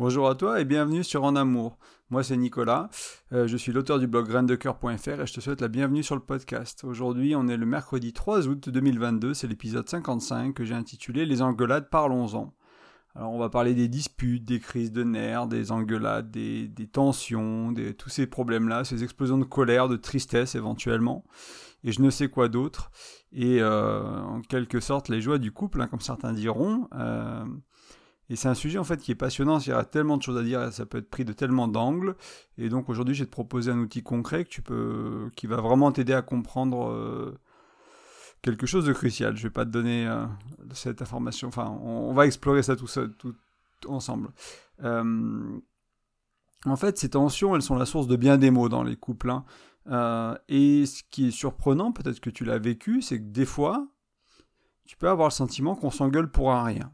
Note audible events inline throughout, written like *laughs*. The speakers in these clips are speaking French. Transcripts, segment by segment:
Bonjour à toi et bienvenue sur En Amour. Moi c'est Nicolas, euh, je suis l'auteur du blog graindecoeur.fr et je te souhaite la bienvenue sur le podcast. Aujourd'hui on est le mercredi 3 août 2022, c'est l'épisode 55 que j'ai intitulé Les engueulades, parlons-en. Alors on va parler des disputes, des crises de nerfs, des engueulades, des, tensions, de tous ces problèmes-là, ces explosions de colère, de tristesse éventuellement, et je ne sais quoi d'autre. Et euh, en quelque sorte les joies du couple, hein, comme certains diront. Euh, et c'est un sujet en fait qui est passionnant, il y a tellement de choses à dire, ça peut être pris de tellement d'angles. Et donc aujourd'hui, je vais te proposer un outil concret que tu peux, qui va vraiment t'aider à comprendre euh, quelque chose de crucial. Je vais pas te donner euh, cette information, enfin, on, va explorer ça tout, tout ensemble. Euh, en fait, ces tensions, elles sont la source de bien des mots dans les couples. Hein. et ce qui est surprenant, peut-être que tu l'as vécu, c'est que des fois, tu peux avoir le sentiment qu'on s'engueule pour un rien.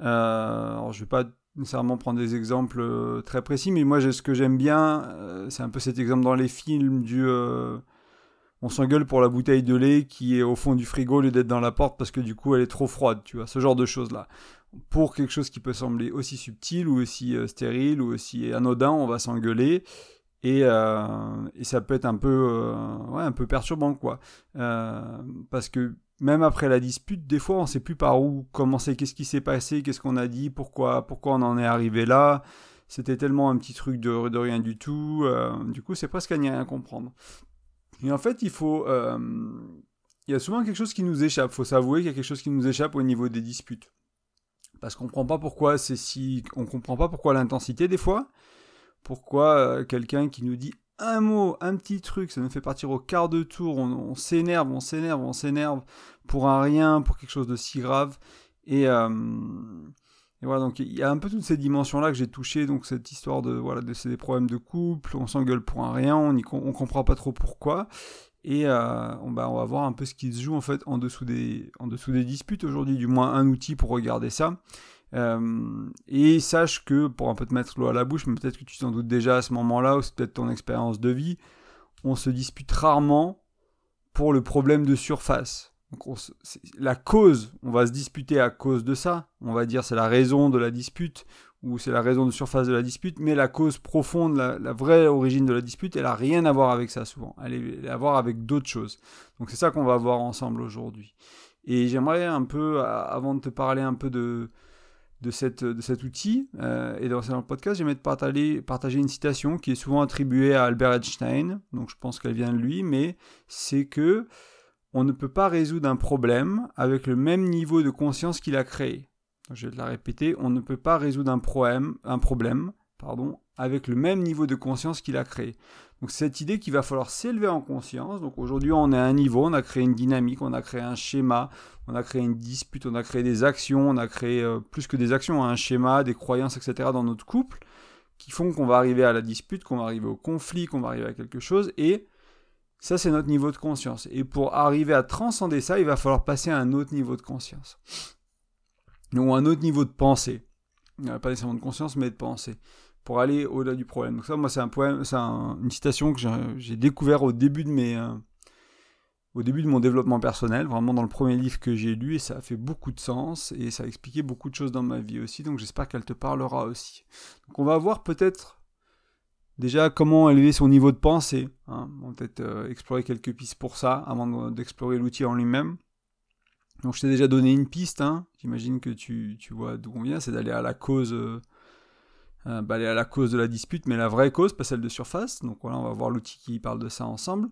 Euh, alors je vais pas nécessairement prendre des exemples euh, très précis, mais moi ce que j'aime bien, euh, c'est un peu cet exemple dans les films du on s'engueule pour la bouteille de lait qui est au fond du frigo au lieu d'être dans la porte parce que du coup elle est trop froide, tu vois, ce genre de choses là. Pour quelque chose qui peut sembler aussi subtil ou aussi stérile ou aussi anodin, on va s'engueuler. Et, et, ça peut être un peu, ouais, un peu perturbant, quoi. parce que même après la dispute, des fois on ne sait plus par où commencer, qu'est-ce qui s'est passé, qu'est-ce qu'on a dit, pourquoi, pourquoi on en est arrivé là? C'était tellement un petit truc de, rien du tout. Euh, du coup, c'est presque à n'y rien comprendre. Et en fait, il faut. Euh, il y a souvent quelque chose qui nous échappe. Il faut s'avouer qu'il y a quelque chose qui nous échappe au niveau des disputes. Parce qu'on comprend pas pourquoi c'est si. On comprend pas pourquoi l'intensité, des fois. Pourquoi euh, quelqu'un qui nous dit un mot, un petit truc, ça nous fait partir au quart de tour, on s'énerve, on s'énerve, on s'énerve pour un rien, pour quelque chose de si grave. Et, euh, voilà, donc il y a un peu toutes ces dimensions-là que j'ai touchées, donc cette histoire de, voilà, de ces problèmes de couple, on s'engueule pour un rien, on, on comprend pas trop pourquoi. Et euh, on, bah, on va voir un peu ce qui se joue en fait des, en dessous des disputes aujourd'hui, du moins un outil pour regarder ça. Euh, et sache que, pour un peu te mettre l'eau à la bouche, mais peut-être que tu t'en doutes déjà à ce moment-là, ou c'est peut-être ton expérience de vie, on se dispute rarement pour le problème de surface. La cause, on va se disputer à cause de ça, on va dire c'est la raison de la dispute, ou c'est la raison de surface de la dispute, mais la cause profonde, la, vraie origine de la dispute, elle n'a rien à voir avec ça souvent, elle, est, à voir avec d'autres choses. Donc c'est ça qu'on va voir ensemble aujourd'hui. Et j'aimerais un peu, avant de te parler un peu de, de, de cet outil. Euh, et dans, le podcast, j'aimerais partager, partager une citation qui est souvent attribuée à Albert Einstein, donc je pense qu'elle vient de lui, mais c'est que on ne peut pas résoudre un problème avec le même niveau de conscience qu'il a créé. Je vais la répéter, on ne peut pas résoudre un problème, un problème pardon, avec le même niveau de conscience qu'il a créé. Donc cette idée qu'il va falloir s'élever en conscience. Donc aujourd'hui on est à un niveau, on a créé une dynamique, on a créé un schéma, on a créé une dispute, on a créé des actions, on a créé euh, plus que des actions, hein, un schéma, des croyances, etc. dans notre couple qui font qu'on va arriver à la dispute, qu'on va arriver au conflit, qu'on va arriver à quelque chose. Et ça c'est notre niveau de conscience. Et pour arriver à transcender ça, il va falloir passer à un autre niveau de conscience. Ou un autre niveau de pensée. Pas nécessairement de conscience, mais de pensée pour aller au-delà du problème. Donc ça, moi, c'est un poème, c'est une citation que j'ai découvert au début de mes, euh, au début de mon développement personnel, vraiment dans le premier livre que j'ai lu, et ça a fait beaucoup de sens et ça a expliqué beaucoup de choses dans ma vie aussi. Donc j'espère qu'elle te parlera aussi. Donc on va voir peut-être déjà comment élever son niveau de pensée. Hein. On va peut-être euh, explorer quelques pistes pour ça avant d'explorer l'outil en lui-même. Donc je t'ai déjà donné une piste. Hein. J'imagine que tu, tu vois d'où on vient, c'est d'aller à la cause. Euh, euh, bah, à la cause de la dispute, mais la vraie cause, pas celle de surface. Donc voilà, on va voir l'outil qui parle de ça ensemble.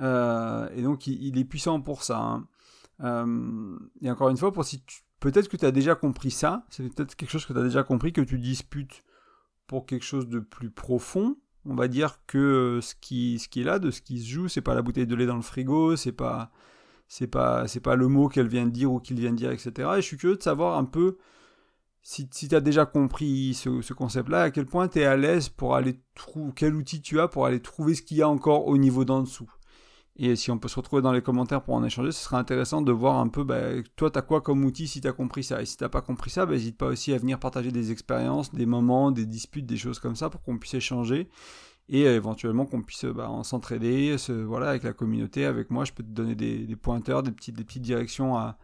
Euh, et donc il, est puissant pour ça. Hein. Euh, et encore une fois, pour si peut-être que tu as déjà compris ça, c'est peut-être quelque chose que tu as déjà compris, que tu disputes pour quelque chose de plus profond. On va dire que ce qui, ce qui est là, de ce qui se joue, c'est pas la bouteille de lait dans le frigo, c'est pas, c'est pas, c'est pas le mot qu'elle vient de dire ou qu'il vient de dire, etc. Et je suis curieux de savoir un peu si, tu as déjà compris ce, concept-là, à quel point tu es à l'aise pour aller trouver, quel outil tu as pour aller trouver ce qu'il y a encore au niveau d'en dessous. Et si on peut se retrouver dans les commentaires pour en échanger, ce serait intéressant de voir un peu, bah, toi, tu as quoi comme outil si tu as compris ça? Et si tu n'as pas compris ça, n'hésite bah, pas aussi à venir partager des expériences, des moments, des disputes, des choses comme ça pour qu'on puisse échanger et éventuellement qu'on puisse bah, s'entraider voilà, avec la communauté, avec moi. Je peux te donner des, des pointeurs, des petites, des petites directions à,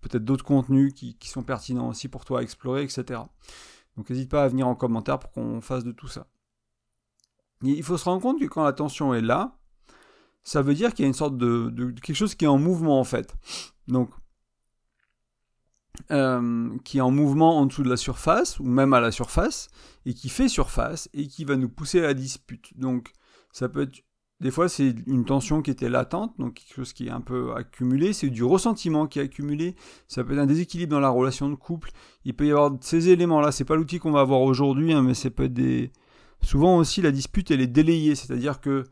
peut-être d'autres contenus qui, sont pertinents aussi pour toi à explorer, etc. Donc n'hésite pas à venir en commentaire pour qu'on fasse de tout ça. il faut se rendre compte que quand la tension est là, ça veut dire qu'il y a une sorte de, quelque chose qui est en mouvement en fait. Donc euh, qui est en mouvement en dessous de la surface ou même à la surface et qui fait surface et qui va nous pousser à la dispute. Donc ça peut être des fois, c'est une tension qui était latente, donc quelque chose qui est un peu accumulé. C'est du ressentiment qui est accumulé. Ça peut être un déséquilibre dans la relation de couple. Il peut y avoir ces éléments-là. C'est pas l'outil qu'on va avoir aujourd'hui, hein, mais c'est peut être des. Souvent aussi, la dispute, elle est délayée. C'est-à-dire que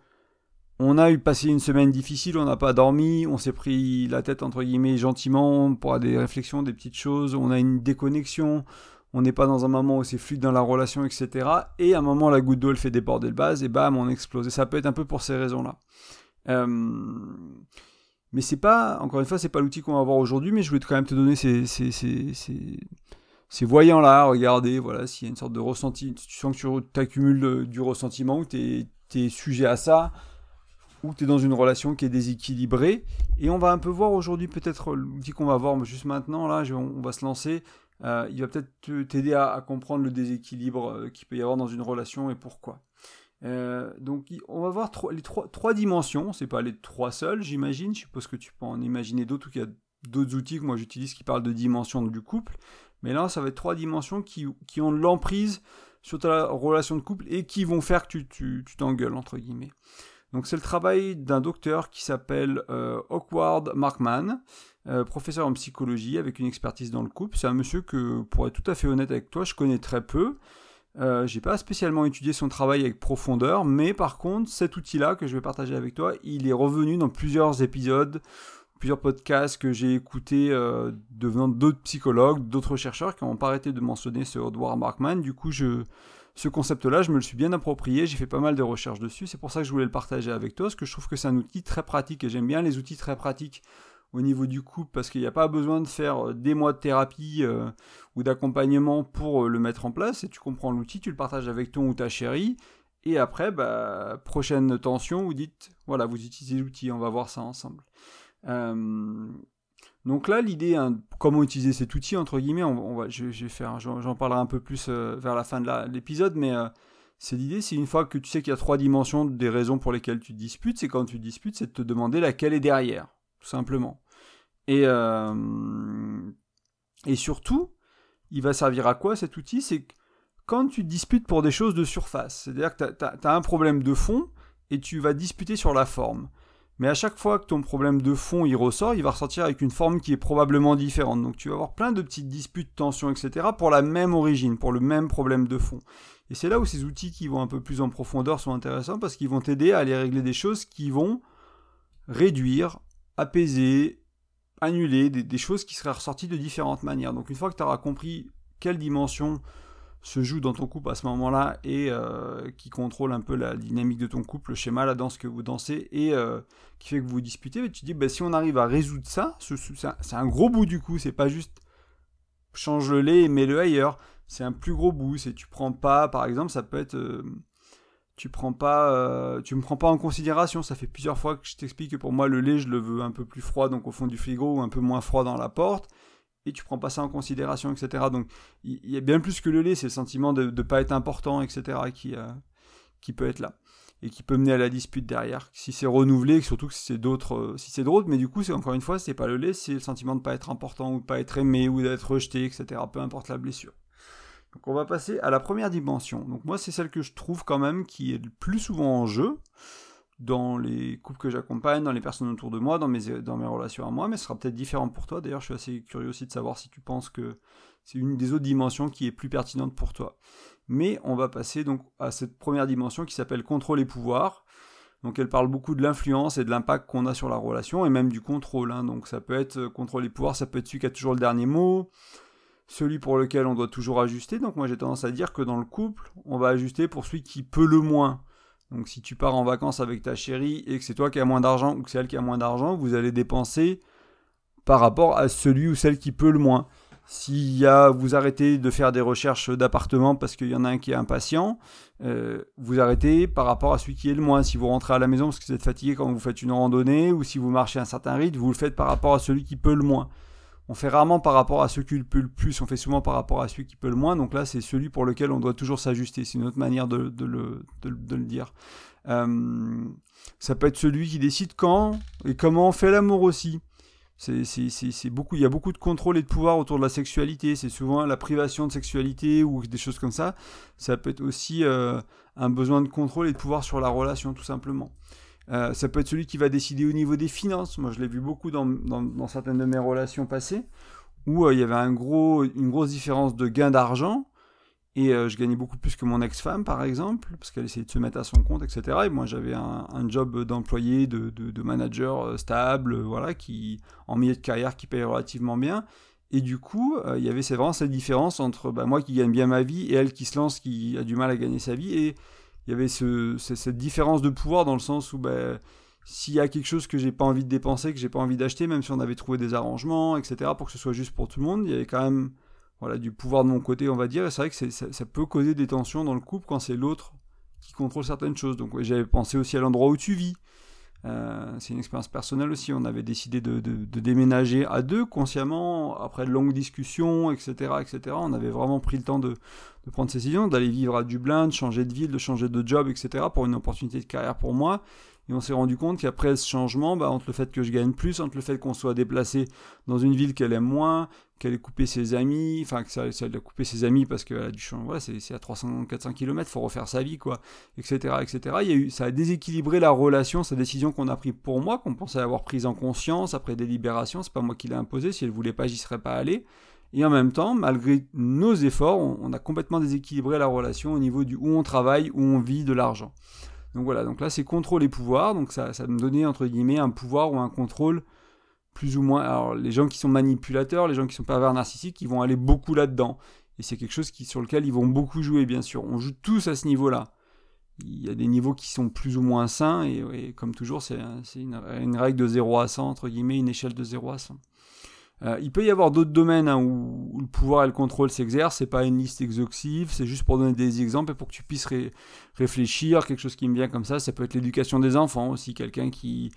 on a eu passé une semaine difficile, on n'a pas dormi, on s'est pris la tête entre guillemets gentiment pour des réflexions, des petites choses. On a une déconnexion on n'est pas dans un moment où c'est fluide dans la relation, etc. Et à un moment, la goutte d'eau, elle fait déborder le base, et bam, on explose. Et ça peut être un peu pour ces raisons-là. Euh, mais c'est pas, encore une fois, c'est pas l'outil qu'on va avoir aujourd'hui, mais je voulais quand même te donner ces, ces, ces, voyants-là, regarder, voilà, s'il y a une sorte de ressenti, tu sens que tu accumules du ressentiment, ou tu es, sujet à ça, ou tu es dans une relation qui est déséquilibrée. Et on va un peu voir aujourd'hui, peut-être l'outil qu'on va voir juste maintenant, là, on va se lancer, euh, il va peut-être t'aider à, comprendre le déséquilibre euh, qu'il peut y avoir dans une relation et pourquoi. Euh, donc on va voir les trois, trois dimensions, c'est pas les trois seules j'imagine, je suppose que tu peux en imaginer d'autres ou qu'il y a d'autres outils que moi j'utilise qui parlent de dimensions du couple, mais là ça va être trois dimensions qui, ont l'emprise sur ta relation de couple et qui vont faire que tu t'engueules entre guillemets. Donc c'est le travail d'un docteur qui s'appelle euh, Awkward Markman, euh, professeur en psychologie avec une expertise dans le couple. C'est un monsieur que, pour être tout à fait honnête avec toi, je connais très peu. Euh, j'ai pas spécialement étudié son travail avec profondeur, mais par contre, cet outil-là que je vais partager avec toi, il est revenu dans plusieurs épisodes, plusieurs podcasts que j'ai écoutés euh, devenant d'autres psychologues, d'autres chercheurs qui n'ont pas arrêté de mentionner ce Edward Markman. Du coup, ce concept-là, je me le suis bien approprié, j'ai fait pas mal de recherches dessus, c'est pour ça que je voulais le partager avec toi, parce que je trouve que c'est un outil très pratique, et j'aime bien les outils très pratiques au niveau du couple, parce qu'il n'y a pas besoin de faire euh, des mois de thérapie euh, ou d'accompagnement pour euh, le mettre en place, et tu comprends l'outil, tu le partages avec ton ou ta chérie, et après, bah, prochaine tension, vous dites, voilà, vous utilisez l'outil, on va voir ça ensemble. Donc là, l'idée, hein, comment utiliser cet outil, entre guillemets, je, vais faire, j'en parlerai un peu plus vers la fin de l'épisode, mais c'est l'idée, c'est une fois que tu sais qu'il y a trois dimensions des raisons pour lesquelles tu disputes, c'est quand tu disputes, c'est de te demander laquelle est derrière, tout simplement. Et, euh, et surtout, il va servir à quoi cet outil? C'est quand tu disputes pour des choses de surface, c'est-à-dire que tu as, un problème de fond et tu vas disputer sur la forme. Mais à chaque fois que ton problème de fond il ressort, il va ressortir avec une forme qui est probablement différente. Donc tu vas avoir plein de petites disputes, tensions, etc. pour la même origine, pour le même problème de fond. Et c'est là où ces outils qui vont un peu plus en profondeur sont intéressants parce qu'ils vont t'aider à aller régler des choses qui vont réduire, apaiser, annuler des, choses qui seraient ressorties de différentes manières. Donc une fois que tu auras compris quelle dimension se joue dans ton couple à ce moment-là et euh, qui contrôle un peu la dynamique de ton couple, le schéma, la danse que vous dansez et euh, qui fait que vous vous disputez, tu dis bah, si on arrive à résoudre ça, c'est un, gros bout du coup, c'est pas juste change le lait et mets-le ailleurs, c'est un plus gros bout, c'est tu prends pas, par exemple, ça peut être euh, tu prends tu me prends pas en considération, ça fait plusieurs fois que je t'explique que pour moi le lait je le veux un peu plus froid donc au fond du frigo ou un peu moins froid dans la porte et tu prends pas ça en considération, etc. Donc il y, a bien plus que le lait, c'est le sentiment de ne pas être important, etc. qui, euh, qui peut être là et qui peut mener à la dispute derrière. Si c'est renouvelé, surtout que si c'est d'autres, euh, si c'est d'autres, mais du coup, c'est encore une fois, c'est pas le lait, c'est le sentiment de pas être important ou de pas être aimé ou d'être rejeté, etc. Peu importe la blessure. Donc on va passer à la première dimension. Donc moi, c'est celle que je trouve quand même qui est le plus souvent en jeu dans les couples que j'accompagne, dans les personnes autour de moi, dans mes, relations à moi, mais ce sera peut-être différent pour toi. D'ailleurs, je suis assez curieux aussi de savoir si tu penses que c'est une des autres dimensions qui est plus pertinente pour toi. Mais on va passer donc à cette première dimension qui s'appelle contrôle et pouvoir. Donc elle parle beaucoup de l'influence et de l'impact qu'on a sur la relation et même du contrôle. Hein. Donc ça peut être euh, contrôle et pouvoir, ça peut être celui qui a toujours le dernier mot, celui pour lequel on doit toujours ajuster. Donc moi j'ai tendance à dire que dans le couple, on va ajuster pour celui qui peut le moins. Donc si tu pars en vacances avec ta chérie et que c'est toi qui as moins d'argent ou que c'est elle qui a moins d'argent, vous allez dépenser par rapport à celui ou celle qui peut le moins. Si y vous arrêtez de faire des recherches d'appartement parce qu'il y en a un qui est impatient, euh, vous arrêtez par rapport à celui qui est le moins. Si vous rentrez à la maison parce que vous êtes fatigué quand vous faites une randonnée ou si vous marchez un certain rythme, vous le faites par rapport à celui qui peut le moins. On fait rarement par rapport à celui qui peut le plus, on fait souvent par rapport à celui qui peut le moins. Donc là, c'est celui pour lequel on doit toujours s'ajuster. C'est une autre manière de, le, dire. Euh, ça peut être celui qui décide quand et comment on fait l'amour aussi. Il y a beaucoup de contrôle et de pouvoir autour de la sexualité. C'est souvent la privation de sexualité ou des choses comme ça. Ça peut être aussi euh, un besoin de contrôle et de pouvoir sur la relation, tout simplement. Euh, ça peut être celui qui va décider au niveau des finances. Moi, je l'ai vu beaucoup dans, certaines de mes relations passées, où euh, il y avait une grosse différence de gain d'argent. Et euh, je gagnais beaucoup plus que mon ex-femme, par exemple, parce qu'elle essayait de se mettre à son compte, etc. Et moi, j'avais un, job d'employé, de, manager stable, voilà, qui en milieu de carrière, qui paye relativement bien. Et du coup, il y avait vraiment cette différence entre bah, moi qui gagne bien ma vie et elle qui se lance, qui a du mal à gagner sa vie. Et il y avait cette différence de pouvoir dans le sens où ben, s'il y a quelque chose que j'ai pas envie de dépenser, que j'ai pas envie d'acheter, même si on avait trouvé des arrangements, etc., pour que ce soit juste pour tout le monde, il y avait quand même voilà, du pouvoir de mon côté, on va dire, et c'est vrai que ça, peut causer des tensions dans le couple quand c'est l'autre qui contrôle certaines choses. Donc j'avais pensé aussi à l'endroit où tu vis. Euh, c'est une expérience personnelle aussi. On avait décidé de, déménager à deux consciemment, après de longues discussions, etc., etc. On avait vraiment pris le temps de, de prendre ces décisions, d'aller vivre à Dublin, de changer de ville, de changer de job, etc. pour une opportunité de carrière pour moi. Et on s'est rendu compte qu'après ce changement, bah, entre le fait que je gagne plus, entre le fait qu'on soit déplacé dans une ville qu'elle aime moins, qu'elle ait coupé ses amis, enfin que ça, ça a coupé ses amis parce qu'elle a du changement, voilà, c'est à 300-400 km, faut refaire sa vie, quoi, etc., etc. Il ça a déséquilibré la relation, sa décision qu'on a prise pour moi, qu'on pensait avoir prise en conscience après délibération, c'est pas moi qui l'ai imposé, si elle voulait pas, j'y serais pas allé. Et en même temps, malgré nos efforts, on, a complètement déséquilibré la relation au niveau du où on travaille, où on vit de l'argent. Donc voilà, donc là c'est contrôle et pouvoir, donc ça, ça me donnait entre guillemets un pouvoir ou un contrôle plus ou moins. Alors les gens qui sont manipulateurs, les gens qui sont pervers narcissiques, ils vont aller beaucoup là-dedans. Et c'est quelque chose qui, sur lequel ils vont beaucoup jouer, bien sûr. On joue tous à ce niveau-là. Il y a des niveaux qui sont plus ou moins sains, et, comme toujours, c'est une, règle de 0 à 100, entre guillemets, une échelle de 0 à 100. Euh, il peut y avoir d'autres domaines hein, où, le pouvoir et le contrôle s'exercent. C'est pas une liste exhaustive, c'est juste pour donner des exemples et pour que tu puisses réfléchir. Quelque chose qui me vient comme ça, ça peut être l'éducation des enfants aussi. Quelqu'un qui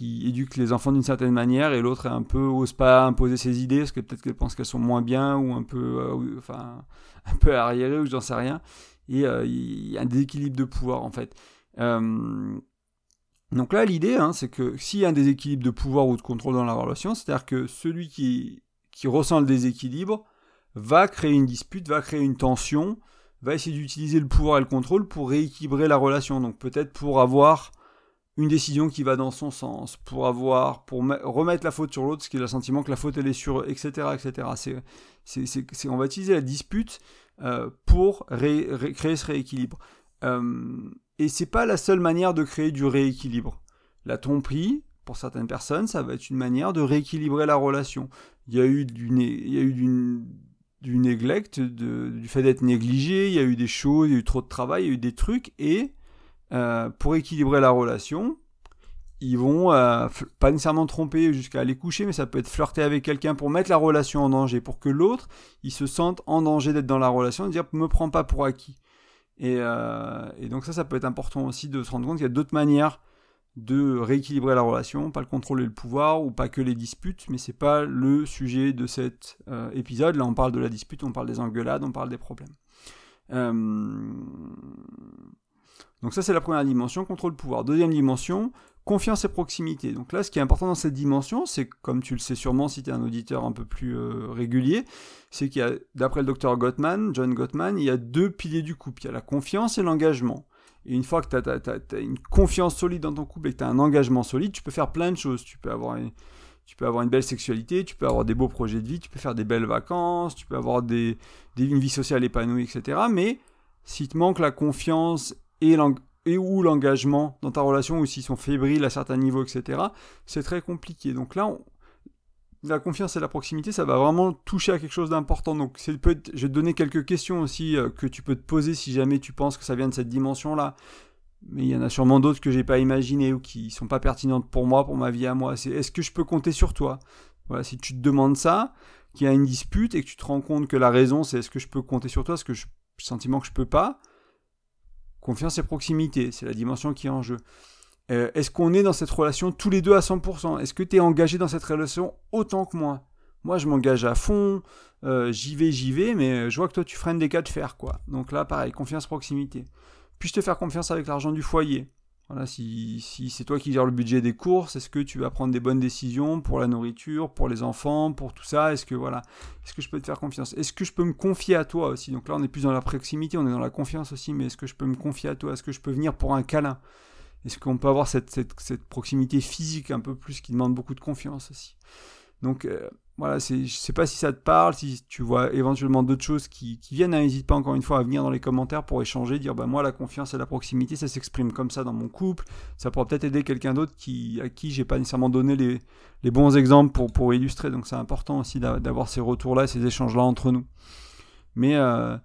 éduque les enfants d'une certaine manière et l'autre un peu ose pas imposer ses idées parce que peut-être qu'elle pense qu'elles sont moins bien ou un peu euh, enfin *laughs* un peu arriérées ou j'en sais rien. Et euh, il y a un déséquilibre de pouvoir en fait. Donc là, l'idée, hein, c'est que s'il y a un déséquilibre de pouvoir ou de contrôle dans la relation, c'est-à-dire que celui qui, qui ressent le déséquilibre va créer une dispute, va créer une tension, va essayer d'utiliser le pouvoir et le contrôle pour rééquilibrer la relation. Donc peut-être pour avoir une décision qui va dans son sens, pour avoir, pour remettre la faute sur l'autre, parce qu'il a le sentiment que la faute elle est sur eux, etc., etc. C'est, on va utiliser la dispute euh, pour créer ce rééquilibre. Euh, et c'est pas la seule manière de créer du rééquilibre. La tromperie, pour certaines personnes, ça va être une manière de rééquilibrer la relation. Il y a eu du, il y a eu du, du fait d'être négligé, il y a eu des choses, il y a eu trop de travail, il y a eu des trucs, et euh, pour équilibrer la relation, ils vont euh, pas nécessairement tromper jusqu'à aller coucher, mais ça peut être flirter avec quelqu'un pour mettre la relation en danger, pour que l'autre, il se sente en danger d'être dans la relation, et dire me prends pas pour acquis. Euh, et, donc ça, ça peut être important aussi de se rendre compte qu'il y a d'autres manières de rééquilibrer la relation, pas le contrôle et le pouvoir, ou pas que les disputes, mais c'est pas le sujet de cet euh, épisode. Là, on parle de la dispute, on parle des engueulades, on parle des problèmes. Euh, donc ça, c'est la première dimension, contrôle-pouvoir. Deuxième dimension, confiance et proximité. Donc là, ce qui est important dans cette dimension, c'est comme tu le sais sûrement si tu es un auditeur un peu plus euh, régulier, c'est qu'il y a, d'après le docteur Gottman, John Gottman, il y a deux piliers du couple. Il y a la confiance et l'engagement. Et une fois que tu as, une confiance solide dans ton couple et que tu as un engagement solide, tu peux faire plein de choses. Tu peux avoir une, tu peux avoir une belle sexualité, tu peux avoir des beaux projets de vie, tu peux faire des belles vacances, tu peux avoir des, une vie sociale épanouie, etc. Mais si te manque la confiance et ou l'engagement dans ta relation, ou s'ils sont fébriles à certains niveaux, etc., c'est très compliqué. Donc là, la confiance et la proximité, ça va vraiment toucher à quelque chose d'important. Donc je vais te donner quelques questions aussi euh, que tu peux te poser si jamais tu penses que ça vient de cette dimension-là. Mais il y en a sûrement d'autres que j'ai pas imaginées ou qui sont pas pertinentes pour moi, pour ma vie à moi. C'est est-ce que je peux compter sur toi? Voilà, si tu te demandes ça, qu'il y a une dispute et que tu te rends compte que la raison c'est est-ce que je peux compter sur toi, est-ce que je sentiment que je peux pas, Confiance et proximité, c'est la dimension qui est en jeu. Euh, est-ce qu'on est dans cette relation tous les deux à 100% Est-ce que tu es engagé dans cette relation autant que moi? Moi je m'engage à fond, euh, j'y vais, j'y vais, mais je vois que toi tu freines des cas de fer, quoi. Donc là, pareil, confiance, proximité. Puis je te faire confiance avec l'argent du foyer voilà, si, c'est toi qui gères le budget des courses, est-ce que tu vas prendre des bonnes décisions pour la nourriture, pour les enfants, pour tout ça? Est-ce que voilà, est-ce que je peux te faire confiance? Est-ce que je peux me confier à toi aussi? Donc là, on est plus dans la proximité, on est dans la confiance aussi, mais est-ce que je peux me confier à toi? Est-ce que je peux venir pour un câlin? Est-ce qu'on peut avoir cette, proximité physique un peu plus qui demande beaucoup de confiance aussi? Donc euh, voilà, je ne sais pas si ça te parle, si tu vois éventuellement d'autres choses qui, viennent, n'hésite pas encore une fois à venir dans les commentaires pour échanger, dire bah moi la confiance et la proximité ça s'exprime comme ça dans mon couple, ça pourra peut-être aider quelqu'un d'autre à qui j'ai pas nécessairement donné les, bons exemples pour, illustrer, donc c'est important aussi d'avoir ces retours-là, ces échanges-là entre nous. Mais euh,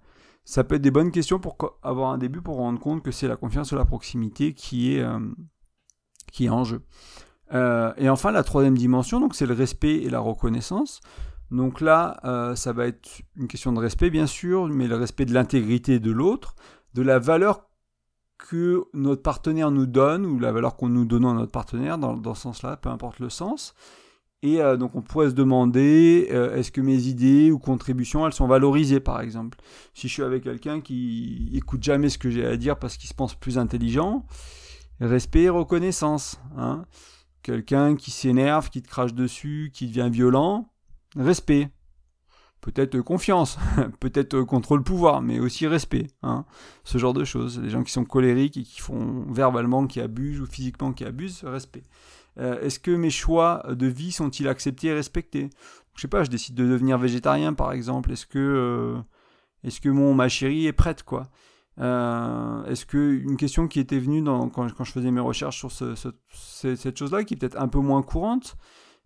ça peut être des bonnes questions pour avoir un début pour rendre compte que c'est la confiance ou la proximité qui est, euh, qui est en jeu. Euh, et enfin, la troisième dimension, donc c'est le respect et la reconnaissance. Donc là, euh, ça va être une question de respect, bien sûr, mais le respect de l'intégrité de l'autre, de la valeur que notre partenaire nous donne, ou la valeur qu'on nous donne à notre partenaire, dans, dans ce sens-là, peu importe le sens. Et euh, donc on pourrait se demander, est-ce que mes idées ou contributions, elles sont valorisées, par exemple? Si je suis avec quelqu'un qui écoute jamais ce que j'ai à dire parce qu'il se pense plus intelligent, respect et reconnaissance. Hein Quelqu'un qui s'énerve, qui te crache dessus, qui devient violent, respect. Peut-être confiance, *laughs* peut-être contrôle pouvoir, mais aussi respect. Hein. Ce genre de choses. Les gens qui sont colériques et qui font verbalement, qui abusent ou physiquement qui abusent, respect. Euh, est-ce que mes choix de vie sont-ils acceptés et respectés? Je sais pas, je décide de devenir végétarien par exemple. Est-ce que, euh, est-ce que mon ma chérie est prête quoi? Euh, est-ce que une question qui était venue quand, je faisais mes recherches sur cette chose-là, qui est peut-être un peu moins courante,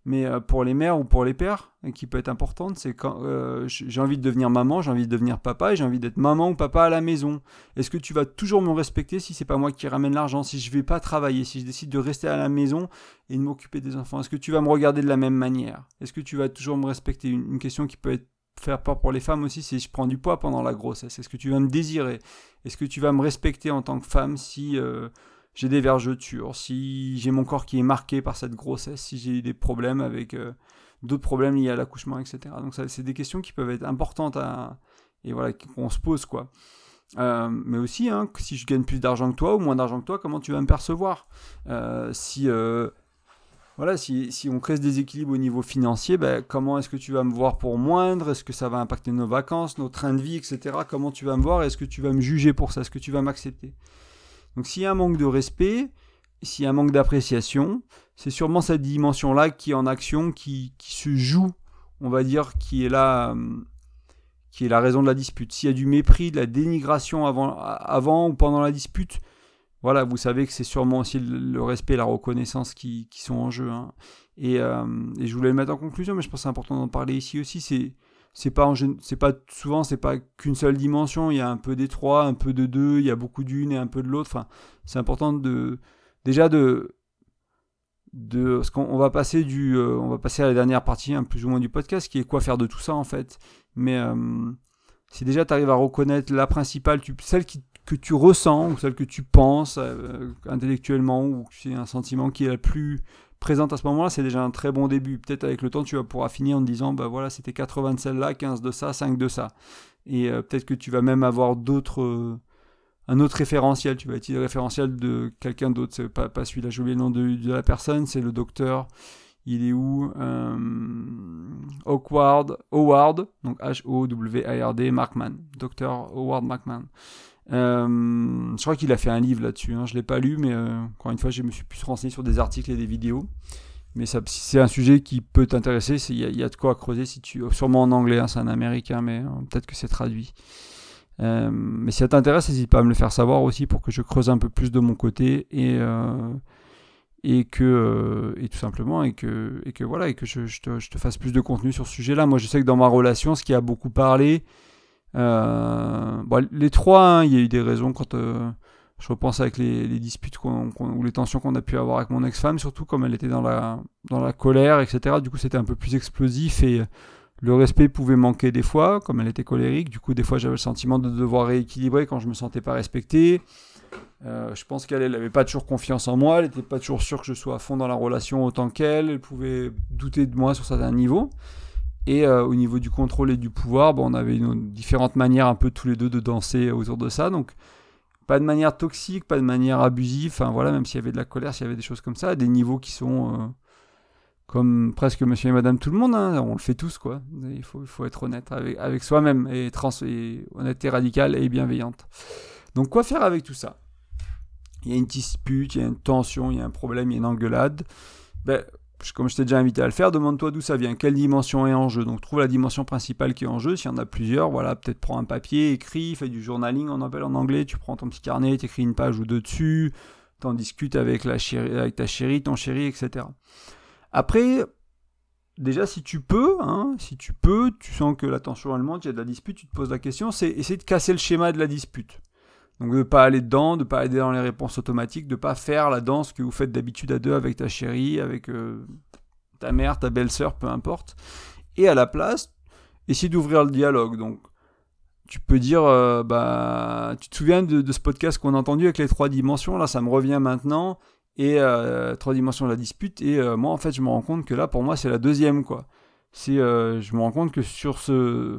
mais euh, pour les mères ou pour les pères, qui peut être importante, c'est quand euh, j'ai envie de devenir maman, j'ai envie de devenir papa, et j'ai envie d'être maman ou papa à la maison. Est-ce que tu vas toujours me respecter si c'est pas moi qui ramène l'argent, si je vais pas travailler, si je décide de rester à la maison et de m'occuper des enfants? Est-ce que tu vas me regarder de la même manière? Est-ce que tu vas toujours me respecter? Une question qui peut être faire peur pour les femmes aussi, si je prends du poids pendant la grossesse. Est-ce que tu vas me désirer? Est-ce que tu vas me respecter en tant que femme si euh, j'ai des vergetures, si j'ai mon corps qui est marqué par cette grossesse, si j'ai des problèmes avec euh, d'autres problèmes liés à l'accouchement, etc. Donc ça, c'est des questions qui peuvent être importantes et voilà qu'on se pose quoi. Euh, mais aussi, hein, si je gagne plus d'argent que toi ou moins d'argent que toi, comment tu vas me percevoir? Si voilà, si, si, on crée ce déséquilibre au niveau financier, ben, comment est-ce que tu vas me voir pour moindre? Est-ce que ça va impacter nos vacances, nos trains de vie, etc. Comment tu vas me voir? Est-ce que tu vas me juger pour ça? Est-ce que tu vas m'accepter? Donc s'il y a un manque de respect, s'il y a un manque d'appréciation, c'est sûrement cette dimension-là qui est en action, qui, qui, se joue, on va dire, qui est là, qui est la raison de la dispute. S'il y a du mépris, de la dénigration avant, avant ou pendant la dispute, voilà, vous savez que c'est sûrement aussi le, respect et la reconnaissance qui, sont en jeu. Hein. Euh, et, je voulais le mettre en conclusion, mais je pense que c'est important d'en parler ici aussi. C'est c'est pas pas souvent c'est pas qu'une seule dimension. Il y a un peu des trois, un peu de deux, il y a beaucoup d'une et un peu de l'autre. Enfin, c'est important de déjà de de ce qu'on va passer du euh, on va passer à la dernière partie hein, plus ou moins du podcast qui est quoi faire de tout ça en fait. Mais euh, si déjà tu arrives à reconnaître la principale, celle qui que tu ressens ou celle que tu penses euh, intellectuellement ou c'est un sentiment qui est la plus présente à ce moment-là, c'est déjà un très bon début. Peut-être avec le temps, tu vas pouvoir finir en te disant, bah voilà, c'était 80 de celle-là, 15 de ça, 5 de ça. Et euh, peut-être que tu vas même avoir d'autres, euh, un autre référentiel. Tu vas utiliser le référentiel de quelqu'un d'autre. C'est pas, pas celui-là, j'ai oublié le nom de, de, la personne, c'est le docteur. Il est où Howard, Howard, donc H-O-W-A-R-D, Markman. Docteur Howard Markman. Euh, je crois qu'il a fait un livre là-dessus. Hein. Je ne l'ai pas lu, mais euh, encore une fois, je me suis plus renseigné sur des articles et des vidéos. Mais c'est un sujet qui peut t'intéresser. Il y, a de quoi creuser si tu. Sûrement en anglais, hein, c'est un américain, mais euh, peut-être que c'est traduit. mais si ça t'intéresse, n'hésite pas à me le faire savoir aussi pour que je creuse un peu plus de mon côté et, et que et tout simplement et que, et que voilà et que je, te, je te fasse plus de contenu sur ce sujet-là. Moi, je sais que dans ma relation, ce qui a beaucoup parlé, euh, les trois, hein, il y a eu des raisons quand euh, je repense avec les, disputes ou les tensions qu'on a pu avoir avec mon ex-femme, surtout comme elle était dans la, colère, etc. Du coup, c'était un peu plus explosif et le respect pouvait manquer des fois, comme elle était colérique. Du coup, des fois, j'avais le sentiment de devoir rééquilibrer quand je me sentais pas respecté. Euh, je pense qu'elle n'avait pas toujours confiance en moi, elle n'était pas toujours sûre que je sois à fond dans la relation autant qu'elle, elle pouvait douter de moi sur certains niveaux. Et au niveau du contrôle et du pouvoir, bon, on avait une, différentes manières un peu tous les deux de danser autour de ça. Donc pas de manière toxique, pas de manière abusive, enfin voilà, même s'il y avait de la colère, s'il y avait des choses comme ça, des niveaux qui sont euh, comme presque monsieur et madame tout le monde, hein, on le fait tous quoi. Il faut, être honnête avec, soi-même et, et honnêteté radicale et bienveillante. Donc quoi faire avec tout ça? Il y a une dispute, il y a une tension, il y a un problème, il y a une engueulade. Ben, comme je t'ai déjà invité à le faire, demande-toi d'où ça vient, quelle dimension est en jeu. Donc trouve la dimension principale qui est en jeu. S'il y en a plusieurs, voilà, peut-être prends un papier, écris, fais du journaling, on appelle en anglais. Tu prends ton petit carnet, t'écris une page ou deux dessus, t'en discutes avec, ta chérie, ton chéri, etc. Après, déjà si tu peux, hein, si tu peux, tu sens que la tension elle monte, il y a de la dispute, tu te poses la question, c'est essayer de casser le schéma de la dispute. Donc de ne pas aller dedans, de ne pas aller dans les réponses automatiques, de ne pas faire la danse que vous faites d'habitude à deux avec ta chérie, avec euh, ta mère, ta belle-sœur, peu importe. Et à la place, essayer d'ouvrir le dialogue. Donc tu peux dire, euh, bah, tu te souviens de, ce podcast qu'on a entendu avec les trois dimensions, là ça me revient maintenant, et euh, trois dimensions de la dispute, et moi en fait je me rends compte que là pour moi c'est la deuxième quoi. Je me rends compte que sur ce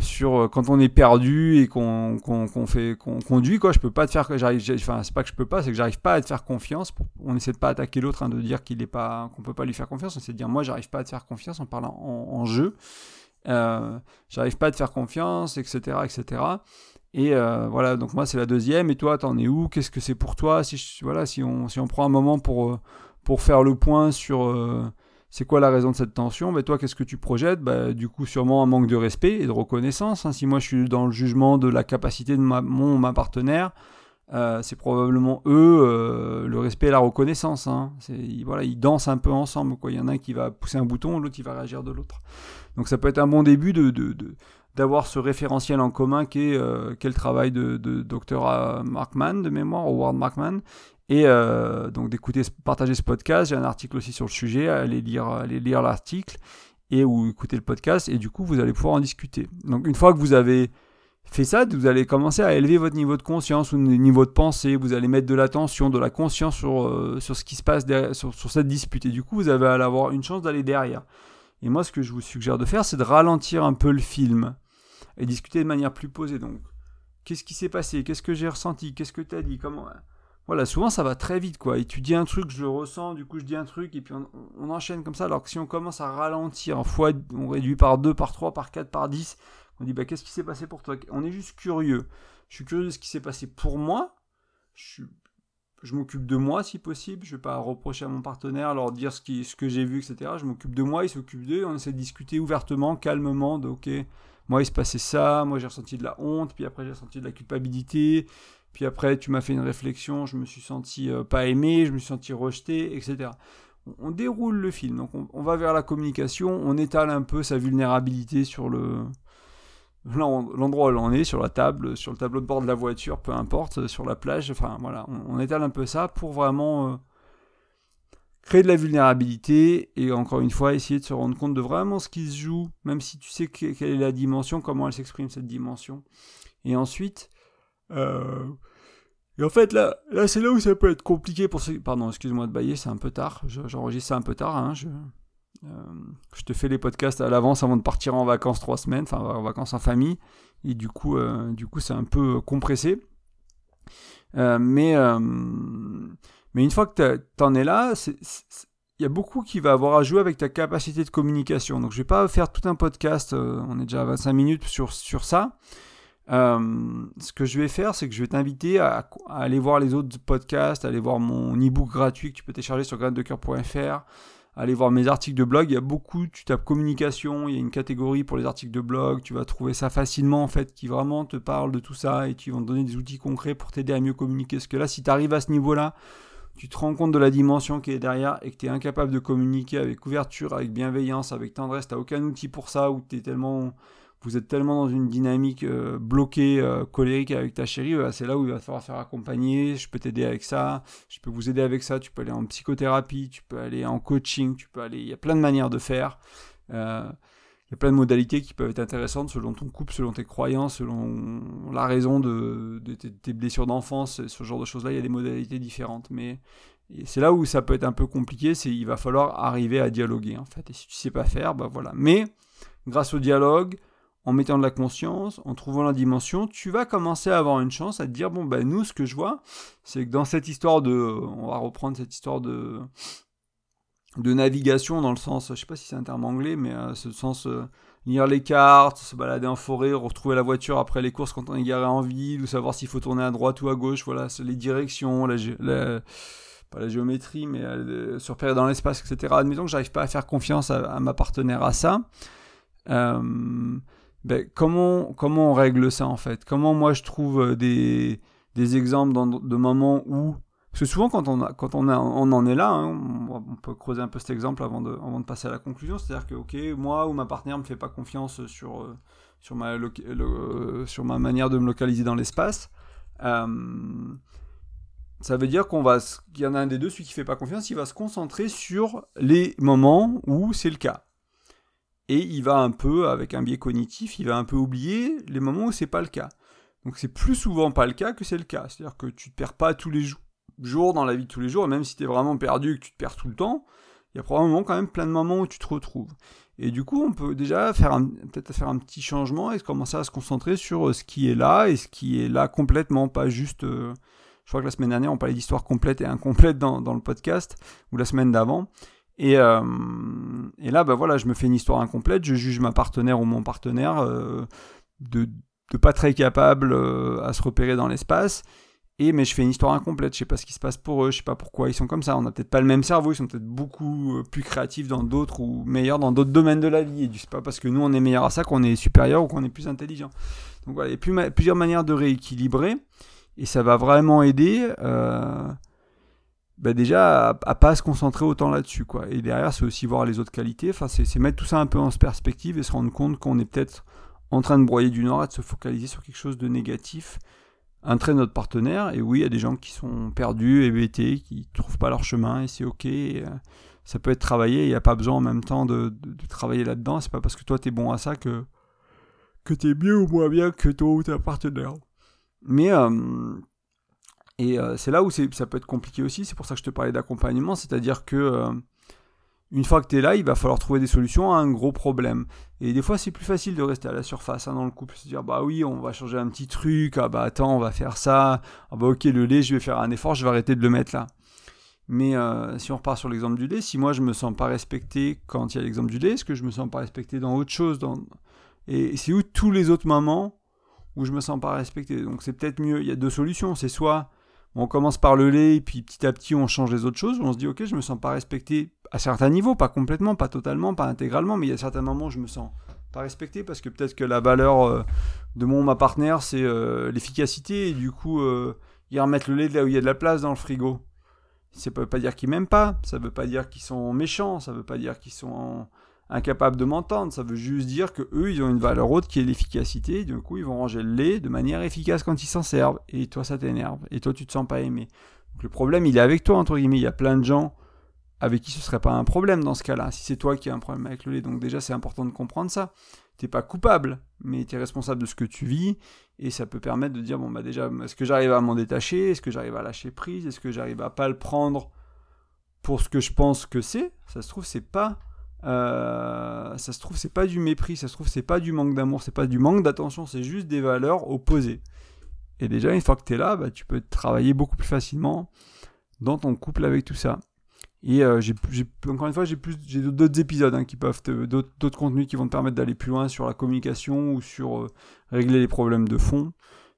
sur euh, quand on est perdu et qu'on fait qu'on conduit quoi je peux pas te faire j'arrive enfin c'est pas que je peux pas c'est que j'arrive pas à te faire confiance on essaie de pas attaquer l'autre hein, de dire qu'il est pas qu'on peut pas lui faire confiance. On essaie de dire moi j'arrive pas à te faire confiance en parlant en, jeu. Euh, j'arrive pas à te faire confiance etc etc et euh, voilà donc moi c'est la deuxième. Et toi t'en es où? Qu'est-ce que c'est pour toi? Si voilà si on si on prend un moment pour pour faire le point sur c'est quoi la raison de cette tension? Mais toi, qu'est-ce que tu projettes? Bah, Du coup, sûrement un manque de respect et de reconnaissance. Hein. Si moi, je suis dans le jugement de la capacité de ma, mon partenaire, euh, c'est probablement eux euh, le respect et la reconnaissance. Hein. Voilà, ils dansent un peu ensemble. Quoi. Il y en a un qui va pousser un bouton, l'autre qui va réagir de l'autre. Donc ça peut être un bon début de, d'avoir ce référentiel en commun qui est, euh, le travail de Dr. Markman de mémoire, Howard Markman, et euh, donc d'écouter, partager ce podcast. J'ai un article aussi sur le sujet. Allez lire, l'article et ou écouter le podcast. Et du coup, vous allez pouvoir en discuter. Donc une fois que vous avez fait ça, vous allez commencer à élever votre niveau de conscience ou niveau de pensée. Vous allez mettre de l'attention, de la conscience sur, euh, sur ce qui se passe derrière, sur, sur, cette dispute. Et du coup, vous allez avoir une chance d'aller derrière. Et moi, ce que je vous suggère de faire, c'est de ralentir un peu le film et discuter de manière plus posée. Donc, qu'est-ce qui s'est passé? Qu'est-ce que j'ai ressenti? Qu'est-ce que tu as dit? Comment voilà, souvent ça va très vite, quoi. Et tu dis un truc, je le ressens, du coup je dis un truc, et puis on, enchaîne comme ça. Alors que si on commence à ralentir, fois, on réduit par 2, par 3, par 4, par 10, on dit, bah qu'est-ce qui s'est passé pour toi? On est juste curieux. Je suis curieux de ce qui s'est passé pour moi. Je, m'occupe de moi si possible. Je vais pas reprocher à mon partenaire, leur dire ce, qui, ce que j'ai vu, etc. Je m'occupe de moi, il s'occupe d'eux. On essaie de discuter ouvertement, calmement, de ok, moi il se passait ça, moi j'ai ressenti de la honte, puis après j'ai ressenti de la culpabilité puis après, tu m'as fait une réflexion, je me suis senti euh, pas aimé, je me suis senti rejeté, etc. On, déroule le film, donc on, va vers la communication, on étale un peu sa vulnérabilité sur le l'endroit où on est, sur la table, sur le tableau de bord de la voiture, peu importe, sur la plage, enfin voilà, on, étale un peu ça pour vraiment euh, créer de la vulnérabilité et encore une fois essayer de se rendre compte de vraiment ce qui se joue, même si tu sais quelle est la dimension, comment elle s'exprime cette dimension. Et ensuite, euh, et en fait, là, là c'est là où ça peut être compliqué pour ceux... Pardon, excuse-moi de bailler, c'est un peu tard. J'enregistre ça un peu tard. Hein, je... Euh, je te fais les podcasts à l'avance avant de partir en vacances trois semaines, enfin en vacances en famille. Et du coup, euh, c'est un peu compressé. mais, mais une fois que tu en es là, il y a beaucoup qui va avoir à jouer avec ta capacité de communication. Donc je vais pas faire tout un podcast, on est déjà à 25 minutes sur, sur ça. Euh, ce que je vais faire, c'est que je vais t'inviter à, aller voir les autres podcasts, aller voir mon e-book gratuit que tu peux télécharger sur graindecoeur.fr, aller voir mes articles de blog. Il y a beaucoup, tu tapes communication, il y a une catégorie pour les articles de blog, tu vas trouver ça facilement en fait, qui vraiment te parle de tout ça et qui vont te donner des outils concrets pour t'aider à mieux communiquer. Parce que là, si tu arrives à ce niveau-là, tu te rends compte de la dimension qui est derrière et que tu es incapable de communiquer avec ouverture, avec bienveillance, avec tendresse, tu n'as aucun outil pour ça ou tu es tellement vous êtes tellement dans une dynamique euh, bloquée, euh, colérique avec ta chérie, euh, c'est là où il va falloir faire accompagner, je peux t'aider avec ça, je peux vous aider avec ça, tu peux aller en psychothérapie, tu peux aller en coaching, tu peux aller, il y a plein de manières de faire. il y a plein de modalités qui peuvent être intéressantes selon ton couple, selon tes croyances, selon la raison de, tes, blessures d'enfance, ce genre de choses-là, il y a des modalités différentes. Mais c'est là où ça peut être un peu compliqué, c'est il va falloir arriver à dialoguer en fait. Et si tu sais pas faire, bah voilà. Mais grâce au dialogue, en mettant de la conscience, en trouvant la dimension, tu vas commencer à avoir une chance à te dire bon ben nous ce que je vois, c'est que dans cette histoire de, on va reprendre cette histoire de de navigation dans le sens, je sais pas si c'est un terme anglais, mais euh, ce sens euh, lire les cartes, se balader en forêt, retrouver la voiture après les courses quand on est garé en ville, ou savoir s'il faut tourner à droite ou à gauche, voilà, les directions, la, pas la géométrie, mais euh, dans l'espace, etc. Admettons que j'arrive pas à faire confiance à, ma partenaire à ça. Euh, ben, comment, comment on règle ça en fait? Comment moi je trouve euh, des, des exemples de moments où. Parce que souvent quand on, a, quand on, a, on en est là, hein, on, peut creuser un peu cet exemple avant de, avant de passer à la conclusion. C'est-à-dire que, ok, moi ou ma partenaire me fait pas confiance sur, euh, sur, ma, sur ma manière de me localiser dans l'espace. Euh, ça veut dire qu'on va, qu'il y en a un des deux, celui qui fait pas confiance, il va se concentrer sur les moments où c'est le cas et il va un peu, avec un biais cognitif, il va un peu oublier les moments où c'est pas le cas. Donc c'est plus souvent pas le cas que c'est le cas. C'est-à-dire que tu te perds pas tous les jours dans la vie de tous les jours, même si tu es vraiment perdu et que tu te perds tout le temps, il y a probablement quand même plein de moments où tu te retrouves. Et du coup, on peut déjà faire peut-être faire un petit changement et commencer à se concentrer sur euh, ce qui est là et ce qui est là complètement, pas juste. Euh, je crois que la semaine dernière, on parlait d'histoire complète et incomplète dans, dans le podcast, ou la semaine d'avant. Et, euh, et, là, bah voilà, je me fais une histoire incomplète, je juge ma partenaire ou mon partenaire euh, de, pas très capable euh, à se repérer dans l'espace. Et mais je fais une histoire incomplète, je sais pas ce qui se passe pour eux, je sais pas pourquoi ils sont comme ça. On n'a peut-être pas le même cerveau, ils sont peut-être beaucoup plus créatifs dans d'autres ou meilleurs dans d'autres domaines de la vie. Et c'est pas parce que nous on est meilleur à ça qu'on est supérieur ou qu'on est plus intelligent. Donc voilà, il y a plusieurs manières de rééquilibrer et ça va vraiment aider. Bah déjà à, pas se concentrer autant là-dessus quoi. Et derrière c'est aussi voir les autres qualités. Enfin c'est mettre tout ça un peu en perspective et se rendre compte qu'on est peut-être en train de broyer du et de se focaliser sur quelque chose de négatif. Un trait de notre partenaire. Et oui il y a des gens qui sont perdus, hébétés, qui trouvent pas leur chemin et c'est ok. Euh, ça peut être travaillé. Il n'y a pas besoin en même temps de, travailler là-dedans. C'est pas parce que toi tu es bon à ça que que es mieux ou moins bien que toi ou ta partenaire. Mais euh, et euh, c'est là où ça peut être compliqué aussi, c'est pour ça que je te parlais d'accompagnement, c'est-à-dire que euh, une fois que tu es là, il va falloir trouver des solutions à un gros problème. Et des fois, c'est plus facile de rester à la surface hein, dans le couple, se dire bah oui, on va changer un petit truc, ah bah attends, on va faire ça, ah bah ok, le lait, je vais faire un effort, je vais arrêter de le mettre là. Mais euh, si on repart sur l'exemple du lait, si moi je me sens pas respecté quand il y a l'exemple du lait, est-ce que je me sens pas respecté dans autre chose dans... Et c'est où tous les autres moments où je me sens pas respecté? Donc c'est peut-être mieux, il y a deux solutions, c'est soit on commence par le lait, et puis petit à petit on change les autres choses, on se dit ok je me sens pas respecté à certains niveaux, pas complètement, pas totalement, pas intégralement, mais il y a certains moments où je me sens pas respecté parce que peut-être que la valeur euh, de mon ma partenaire c'est euh, l'efficacité et du coup euh, ils remettent le lait là où il y a de la place dans le frigo. Ça veut pas dire qu'ils m'aiment pas, ça veut pas dire qu'ils sont méchants, ça veut pas dire qu'ils sont incapables de m'entendre. Ça veut juste dire que eux, ils ont une valeur haute qui est l'efficacité. Du coup, ils vont ranger le lait de manière efficace quand ils s'en servent. Et toi, ça t'énerve. Et toi, tu te sens pas aimé. Donc, le problème, il est avec toi, entre guillemets. Il y a plein de gens avec qui ce serait pas un problème dans ce cas-là, si c'est toi qui as un problème avec le lait. Donc déjà, c'est important de comprendre ça. T'es pas coupable, mais tu es responsable de ce que tu vis, et ça peut permettre de dire, bon, bah déjà, est-ce que j'arrive à m'en détacher? Est-ce que j'arrive à lâcher prise? Est-ce que j'arrive à pas le prendre pour ce que je pense que c'est? Ça se trouve, c'est pas euh, ça se trouve c'est pas du mépris, ça se trouve c'est pas du manque d'amour, c'est pas du manque d'attention, c'est juste des valeurs opposées. Et déjà une fois que tu es là, bah, tu peux travailler beaucoup plus facilement dans ton couple avec tout ça. Et euh, encore une fois, j'ai d'autres épisodes hein, qui peuvent, d'autres, contenus qui vont te permettre d'aller plus loin sur la communication ou sur euh, régler les problèmes de fond.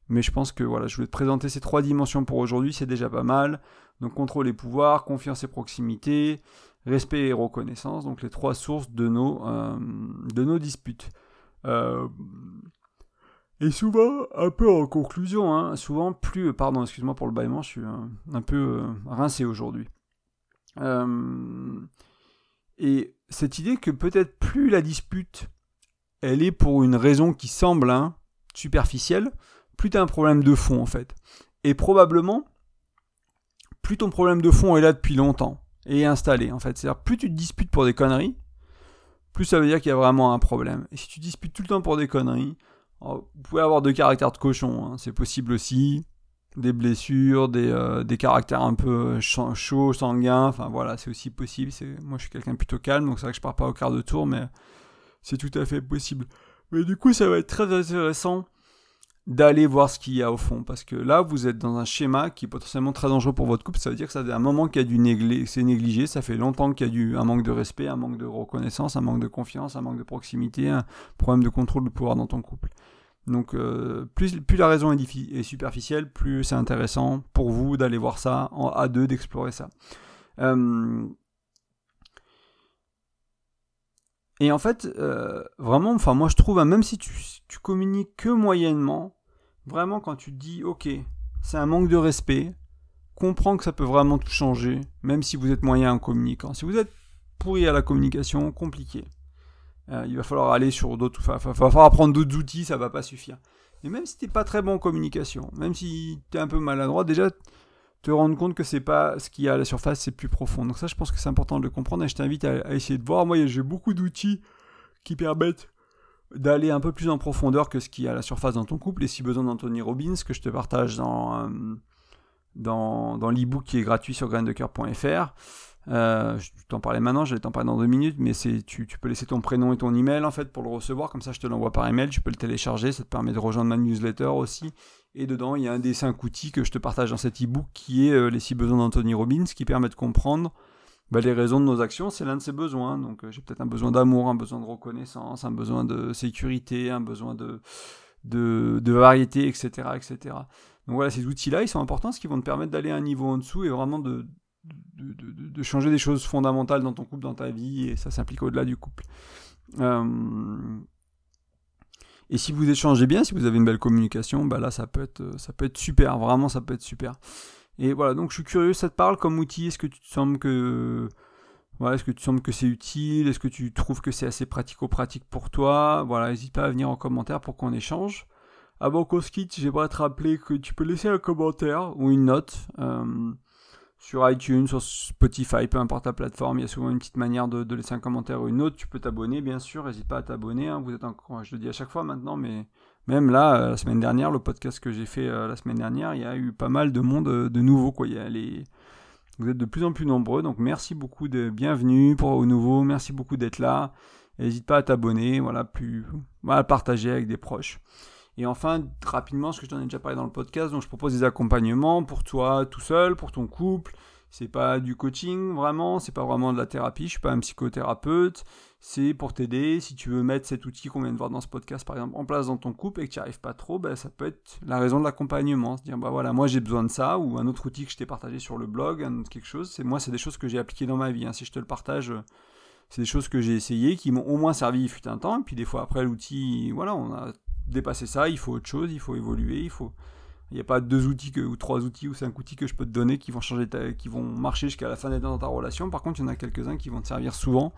Mais je pense que voilà, je voulais te présenter ces trois dimensions pour aujourd'hui, c'est déjà pas mal. Donc contrôle et pouvoir, confiance et proximité, respect et reconnaissance, donc les trois sources de nos, euh, de nos disputes. Euh, et souvent, un peu en conclusion, hein, souvent plus, pardon, excuse-moi pour le bâillement, je suis un, peu euh, rincé aujourd'hui. et cette idée que peut-être plus la dispute, elle est pour une raison qui semble hein, superficielle, plus tu as un problème de fond en fait. Et probablement, plus ton problème de fond est là depuis longtemps et installé en fait. C'est-à-dire plus tu te disputes pour des conneries, plus ça veut dire qu'il y a vraiment un problème. Et si tu disputes tout le temps pour des conneries, vous pouvez avoir deux caractères de cochon, hein. c'est possible aussi. Des blessures, des, euh, des caractères un peu chauds, sanguins, enfin voilà, c'est aussi possible. Moi je suis quelqu'un plutôt calme, donc c'est vrai que je pars pas au quart de tour, mais c'est tout à fait possible. Mais du coup, ça va être très intéressant d'aller voir ce qu'il y a au fond. Parce que là, vous êtes dans un schéma qui est potentiellement très dangereux pour votre couple. Ça veut dire que ça fait un moment qu'il y a du négligé, c'est négligé. Ça fait longtemps qu'il y a un manque de respect, un manque de reconnaissance, un manque de confiance, un manque de proximité, un problème de contrôle de pouvoir dans ton couple. Donc, euh, plus, plus, la raison est, est, superficielle, plus c'est intéressant pour vous d'aller voir ça en A2, d'explorer ça. Euh, et en fait, euh, vraiment, enfin, moi je trouve, hein, même si tu, tu, communiques que moyennement, vraiment quand tu te dis, ok, c'est un manque de respect, comprends que ça peut vraiment tout changer, même si vous êtes moyen en communiquant. Si vous êtes pourri à la communication, compliqué. Euh, il va falloir aller sur d'autres, il va falloir apprendre d'autres outils, ça va pas suffire. Et même si tu n'es pas très bon en communication, même si tu es un peu maladroit, déjà te rendre compte que c'est pas ce qu'il y a à la surface, c'est plus profond. Donc ça, je pense que c'est important de le comprendre et je t'invite à, essayer de voir. Moi, j'ai beaucoup d'outils qui permettent d'aller un peu plus en profondeur que ce qu'il y a à la surface dans ton couple. Et si besoin d'Anthony Robbins, que je te partage dans, euh, dans, dans l'e-book qui est gratuit sur graindecoeur.fr. Euh, je t'en parlais maintenant, je vais t'en parler dans deux minutes, mais tu, peux laisser ton prénom et ton email en fait pour le recevoir, comme ça je te l'envoie par email, tu peux le télécharger, ça te permet de rejoindre ma newsletter aussi. Et dedans, il y a un des cinq outils que je te partage dans cet e-book qui est euh, Les six besoins d'Anthony Robbins, qui permet de comprendre bah, les raisons de nos actions, c'est l'un de ses besoins. Donc euh, j'ai peut-être un besoin d'amour, un besoin de reconnaissance, un besoin de sécurité, un besoin de, variété, etc., etc. Donc voilà, ces outils-là, ils sont importants, parce qu'ils vont te permettre d'aller un niveau en dessous et vraiment de, de, changer des choses fondamentales dans ton couple, dans ta vie, et ça s'implique au-delà du couple. Euh, et si vous échangez bien, si vous avez une belle communication, bah là ça peut être, euh, ça peut être super, vraiment ça peut être super. Et voilà, donc je suis curieux, ça te parle comme outil? Est-ce que tu te sembles que voilà, est-ce que tu sembles que c'est utile? Est-ce que tu trouves que c'est assez pratico-pratique pour toi? Voilà, n'hésite pas à venir en commentaire pour qu'on échange. Avant qu'on se quitte, j'aimerais te rappeler que tu peux laisser un commentaire ou une note. Euh, sur iTunes, sur Spotify, peu importe la plateforme, il y a souvent une petite manière de, laisser un commentaire ou une autre. Tu peux t'abonner, bien sûr, n'hésite pas à t'abonner. Hein. Vous êtes encore, je le dis à chaque fois maintenant, mais même là, euh, la semaine dernière, le podcast que j'ai fait euh, la semaine dernière, il y a eu pas mal de monde euh, de nouveau. Quoi. Y a les... Vous êtes de plus en plus nombreux, donc merci beaucoup de bienvenue pour aux nouveaux, merci beaucoup d'être là. N'hésite pas à t'abonner, voilà, plus, à partager avec des proches. Et enfin, rapidement, ce que je t'en ai déjà parlé dans le podcast, donc je propose des accompagnements pour toi tout seul, pour ton couple. C'est pas du coaching vraiment, c'est pas vraiment de la thérapie, je suis pas un psychothérapeute, c'est pour t'aider. Si tu veux mettre cet outil qu'on vient de voir dans ce podcast par exemple en place dans ton couple et que tu n'y arrives pas trop, ben, ça peut être la raison de l'accompagnement. Se dire bah voilà, moi j'ai besoin de ça, ou un autre outil que je t'ai partagé sur le blog, quelque chose. C'est moi c'est des choses que j'ai appliquées dans ma vie. Hein. Si je te le partage, c'est des choses que j'ai essayées, qui m'ont au moins servi il fut un temps, et puis des fois après l'outil, voilà, on a dépasser ça, il faut autre chose, il faut évoluer, il faut. Il n'y a pas deux outils ou trois outils ou cinq outils que je peux te donner qui vont changer qui vont marcher jusqu'à la fin des dans ta relation. Par contre, il y en a quelques-uns qui vont te servir souvent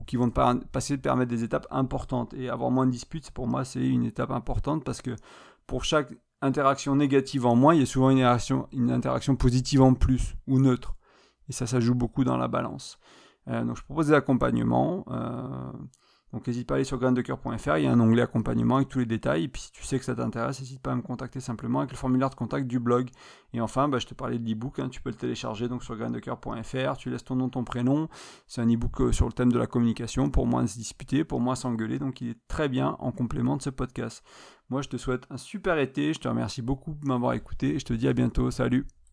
ou qui vont te passer permettre des étapes importantes. Et avoir moins de disputes, pour moi, c'est une étape importante parce que pour chaque interaction négative en moins, il y a souvent une interaction, une interaction positive en plus ou neutre. Et ça, ça joue beaucoup dans la balance. Euh, donc, je propose des accompagnements. Euh, donc n'hésite pas à aller sur graindecoeur.fr, il y a un onglet accompagnement avec tous les détails. Et puis si tu sais que ça t'intéresse, n'hésite pas à me contacter simplement avec le formulaire de contact du blog. Et enfin, bah, je te parlais de l'e-book, hein, tu peux le télécharger donc sur graindecoeur.fr, tu laisses ton nom, ton prénom. C'est un e-book euh, sur le thème de la communication, pour moins se disputer, pour moins s'engueuler. Donc il est très bien en complément de ce podcast. Moi je te souhaite un super été, je te remercie beaucoup de m'avoir écouté et je te dis à bientôt. Salut